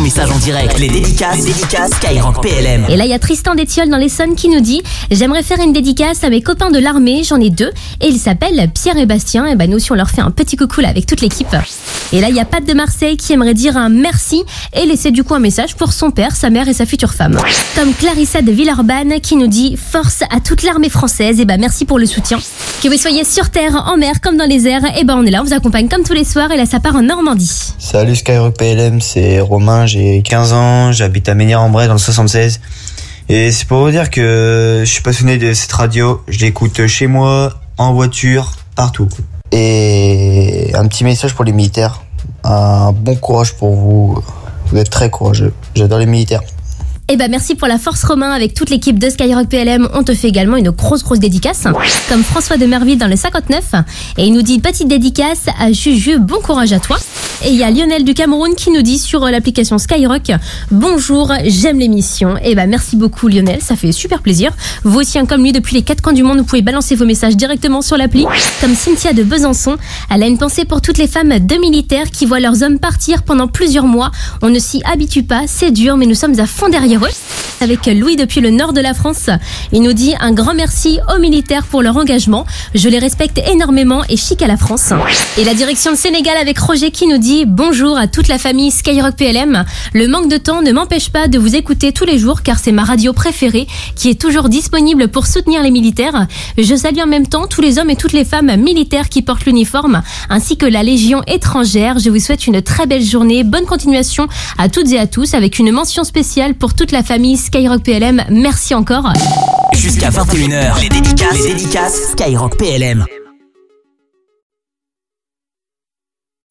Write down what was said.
ton message en direct. Les dédicaces, les dédicaces Skyrock PLM. Et là, il y a Tristan d'Étiole dans l'Essonne qui nous dit J'aimerais faire une dédicace à mes copains de l'armée, j'en ai deux, et ils s'appellent Pierre et Bastien. Et ben nous aussi, on leur fait un petit coucou là avec toute l'équipe. Et là, il y a Pat de Marseille qui aimerait dire un merci et laisser du coup un message pour son père, sa mère et sa future femme. Comme Clarissa de Villeurbanne qui nous dit Force à toute l'armée française, et ben merci pour le soutien. Que vous soyez sur terre, en mer, comme dans les airs, et ben on est là, on vous accompagne comme tous les soirs, et là, ça part en Normandie. Salut Skyrock PLM, c'est Romain, j'ai 15 ans, j'habite à Ménir-en-Bray dans le 76. Et c'est pour vous dire que je suis passionné de cette radio, je l'écoute chez moi, en voiture, partout. Et un petit message pour les militaires, un bon courage pour vous, vous êtes très courageux, j'adore les militaires. Eh ben merci pour la force Romain avec toute l'équipe de Skyrock PLM. On te fait également une grosse grosse dédicace, comme François de Merville dans le 59. Et il nous dit petite dédicace à Juju, bon courage à toi. Et il y a Lionel du Cameroun qui nous dit sur l'application Skyrock Bonjour, j'aime l'émission. Et ben merci beaucoup Lionel, ça fait super plaisir. Vous aussi, hein, comme lui, depuis les quatre coins du monde, vous pouvez balancer vos messages directement sur l'appli. Comme Cynthia de Besançon, elle a une pensée pour toutes les femmes de militaires qui voient leurs hommes partir pendant plusieurs mois. On ne s'y habitue pas, c'est dur, mais nous sommes à fond derrière eux. Avec Louis depuis le nord de la France, il nous dit un grand merci aux militaires pour leur engagement. Je les respecte énormément et chic à la France. Et la direction de Sénégal avec Roger qui nous dit bonjour à toute la famille Skyrock PLM. Le manque de temps ne m'empêche pas de vous écouter tous les jours car c'est ma radio préférée qui est toujours disponible pour soutenir les militaires. Je salue en même temps tous les hommes et toutes les femmes militaires qui portent l'uniforme ainsi que la Légion étrangère. Je vous souhaite une très belle journée, bonne continuation à toutes et à tous avec une mention spéciale pour toute la famille Skyrock PLM. Merci encore. Jusqu'à 21h, les dédicaces, les dédicaces Skyrock PLM.